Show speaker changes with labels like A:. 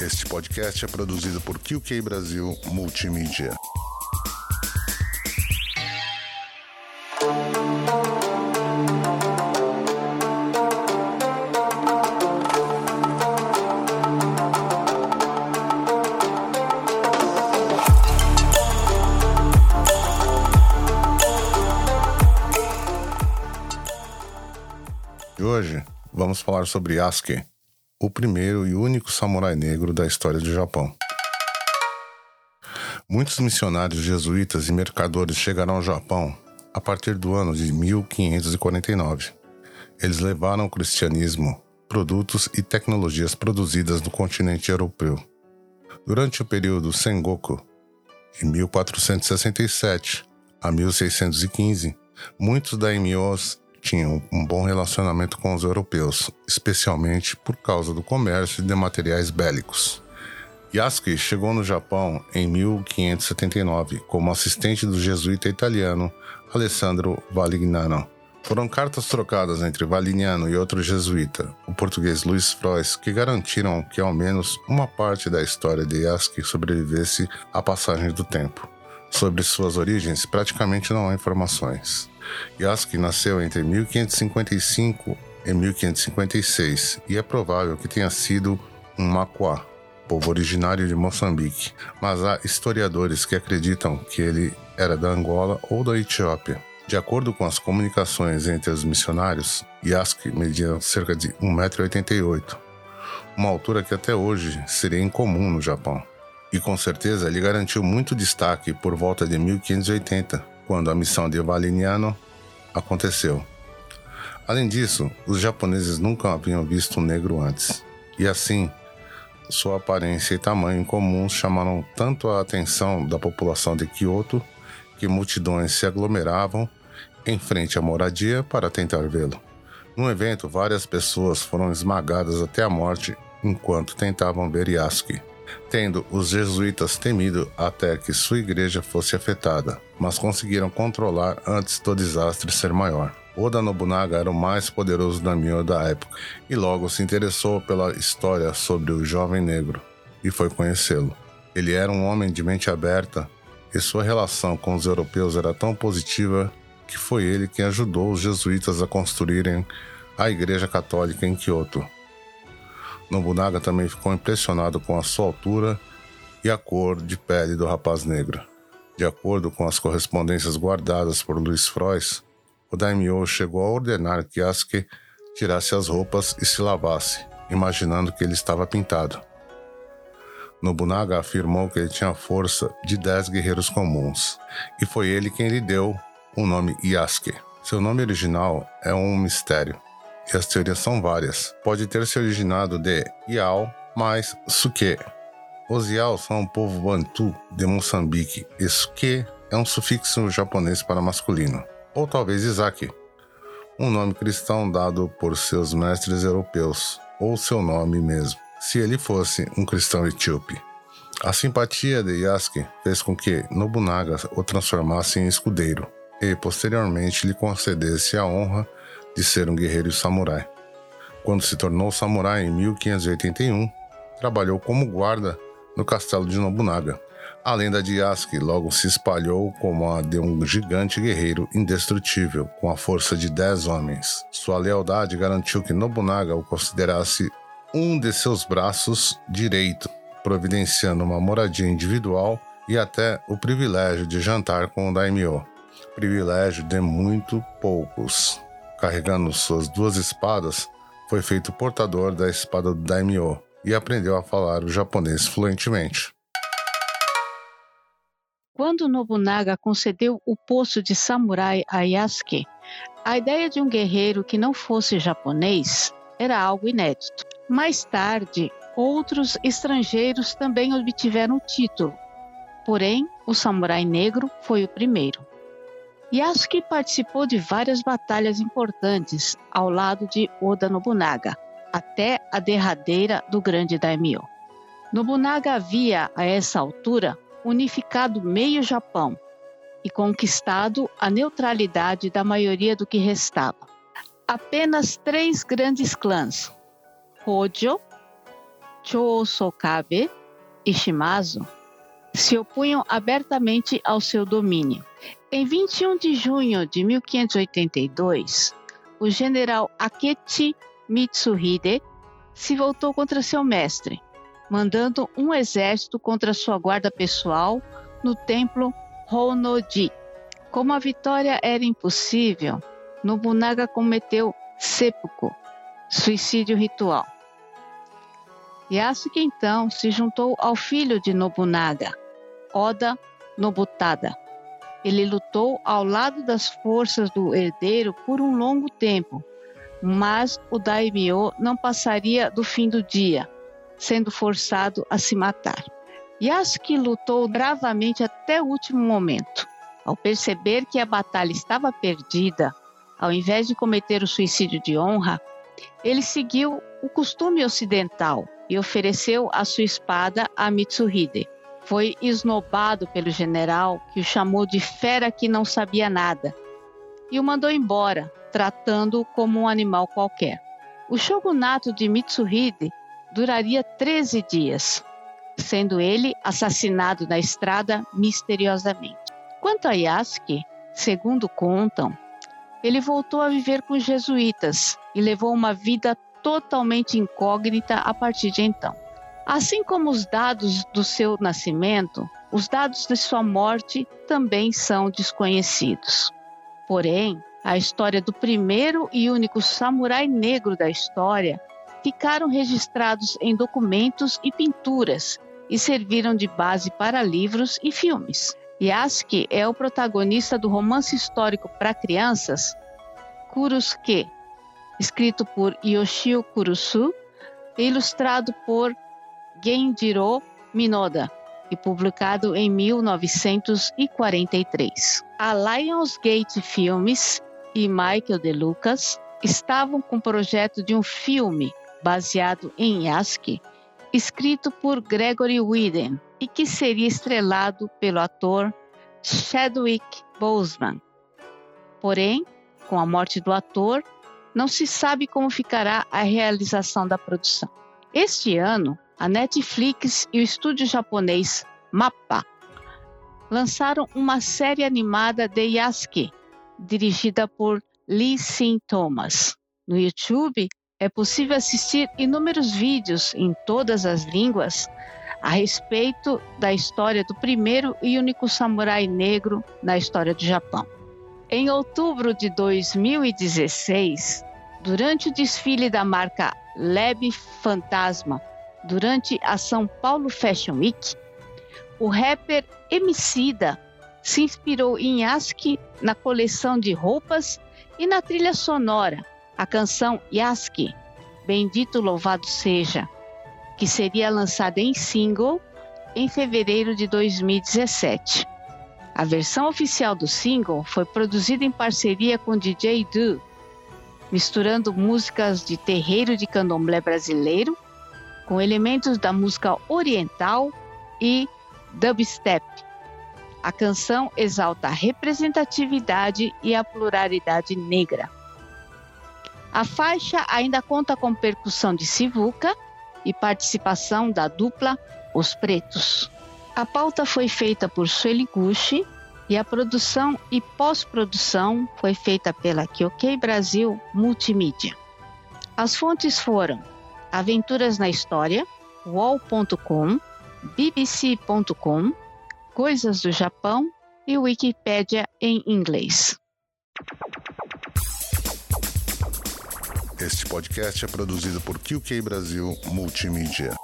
A: Este podcast é produzido por QK Brasil Multimídia. E hoje vamos falar sobre Yasuke, o primeiro e único samurai negro da história do Japão. Muitos missionários jesuítas e mercadores chegaram ao Japão a partir do ano de 1549. Eles levaram o cristianismo, produtos e tecnologias produzidas no continente europeu. Durante o período Sengoku, de 1467 a 1615, muitos daimyos tinham um bom relacionamento com os europeus, especialmente por causa do comércio de materiais bélicos. Yasuke chegou no Japão em 1579 como assistente do jesuíta italiano Alessandro Valignano. Foram cartas trocadas entre Valignano e outro jesuíta, o português Luiz Frois, que garantiram que ao menos uma parte da história de Yasuke sobrevivesse à passagem do tempo. Sobre suas origens, praticamente não há informações. Yasuke nasceu entre 1555 e 1556 e é provável que tenha sido um Macuá, povo originário de Moçambique, mas há historiadores que acreditam que ele era da Angola ou da Etiópia. De acordo com as comunicações entre os missionários, Yasuke media cerca de 1,88m, uma altura que até hoje seria incomum no Japão. E com certeza ele garantiu muito destaque por volta de 1580, quando a missão de Valiniano aconteceu. Além disso, os japoneses nunca haviam visto um negro antes, e assim, sua aparência e tamanho comuns chamaram tanto a atenção da população de Kyoto que multidões se aglomeravam em frente à moradia para tentar vê-lo. No evento, várias pessoas foram esmagadas até a morte enquanto tentavam ver Yasuke tendo os jesuítas temido até que sua igreja fosse afetada, mas conseguiram controlar antes do desastre ser maior. Oda Nobunaga era o mais poderoso daimyo da época e logo se interessou pela história sobre o jovem negro e foi conhecê-lo. Ele era um homem de mente aberta e sua relação com os europeus era tão positiva que foi ele quem ajudou os jesuítas a construírem a Igreja Católica em Kyoto. Nobunaga também ficou impressionado com a sua altura e a cor de pele do rapaz negro. De acordo com as correspondências guardadas por Luiz Frois, o daimyo chegou a ordenar que Yasuke tirasse as roupas e se lavasse, imaginando que ele estava pintado. Nobunaga afirmou que ele tinha a força de dez guerreiros comuns, e foi ele quem lhe deu o nome Yasuke. Seu nome original é um mistério e as teorias são várias. Pode ter se originado de Yao mais Suke. Os Yao são um povo bantu de Moçambique e Suke é um sufixo japonês para masculino. Ou talvez Isaac, um nome cristão dado por seus mestres europeus, ou seu nome mesmo, se ele fosse um cristão etíope. A simpatia de Yasuke fez com que Nobunaga o transformasse em escudeiro e posteriormente lhe concedesse a honra de ser um guerreiro samurai. Quando se tornou samurai em 1581, trabalhou como guarda no castelo de Nobunaga. A lenda de Yasuke logo se espalhou como a de um gigante guerreiro indestrutível, com a força de dez homens. Sua lealdade garantiu que Nobunaga o considerasse um de seus braços direito, providenciando uma moradia individual e até o privilégio de jantar com o daimyo. Privilégio de muito poucos carregando suas duas espadas, foi feito portador da espada do daimyo e aprendeu a falar o japonês fluentemente.
B: Quando Nobunaga concedeu o posto de samurai a Yasuke, a ideia de um guerreiro que não fosse japonês era algo inédito. Mais tarde, outros estrangeiros também obtiveram o título, porém, o samurai negro foi o primeiro. Yasuke participou de várias batalhas importantes ao lado de Oda Nobunaga, até a derradeira do grande daimyo. Nobunaga havia, a essa altura, unificado meio Japão e conquistado a neutralidade da maioria do que restava. Apenas três grandes clãs, Hojo, Chōsokabe e Shimazu se opunham abertamente ao seu domínio. Em 21 de junho de 1582, o general Akechi Mitsuhide se voltou contra seu mestre, mandando um exército contra sua guarda pessoal no templo Honnoji. Como a vitória era impossível, Nobunaga cometeu seppuku, suicídio ritual. Yasuke então se juntou ao filho de Nobunaga, Oda Nobutada. Ele lutou ao lado das forças do herdeiro por um longo tempo, mas o daimyo não passaria do fim do dia, sendo forçado a se matar. Yasuke lutou bravamente até o último momento. Ao perceber que a batalha estava perdida, ao invés de cometer o suicídio de honra, ele seguiu o costume ocidental e ofereceu a sua espada a Mitsuhide. Foi esnobado pelo general, que o chamou de fera que não sabia nada, e o mandou embora, tratando-o como um animal qualquer. O shogunato de Mitsuhide duraria 13 dias, sendo ele assassinado na estrada misteriosamente. Quanto a Yasuke, segundo contam, ele voltou a viver com os jesuítas e levou uma vida totalmente incógnita a partir de então. Assim como os dados do seu nascimento, os dados de sua morte também são desconhecidos. Porém, a história do primeiro e único samurai negro da história ficaram registrados em documentos e pinturas e serviram de base para livros e filmes. Yasuke é o protagonista do romance histórico para crianças Kurusuke, escrito por Yoshio Kurusu e ilustrado por Genjiro Minoda e publicado em 1943. A Lionsgate Filmes e Michael De Lucas estavam com o projeto de um filme baseado em Yasuke, escrito por Gregory Whedon e que seria estrelado pelo ator Chadwick Boseman. Porém, com a morte do ator, não se sabe como ficará a realização da produção. Este ano, a Netflix e o estúdio japonês MAPPA lançaram uma série animada de Yasuke, dirigida por Lee Sin Thomas. No YouTube é possível assistir inúmeros vídeos em todas as línguas a respeito da história do primeiro e único samurai negro na história do Japão. Em outubro de 2016, durante o desfile da marca Leb Fantasma, durante a São Paulo Fashion Week, o rapper Emicida se inspirou em Yasuke na coleção de roupas e na trilha sonora, a canção Yasuke, Bendito Louvado Seja, que seria lançada em single em fevereiro de 2017. A versão oficial do single foi produzida em parceria com DJ Du, misturando músicas de terreiro de candomblé brasileiro com elementos da música oriental e dubstep. A canção exalta a representatividade e a pluralidade negra. A faixa ainda conta com percussão de sivuca e participação da dupla Os Pretos. A pauta foi feita por Sueli Gucci e a produção e pós-produção foi feita pela Kyokei Brasil Multimídia. As fontes foram Aventuras na História, wall.com, bbc.com, Coisas do Japão e Wikipédia em inglês.
A: Este podcast é produzido por QK Brasil Multimídia.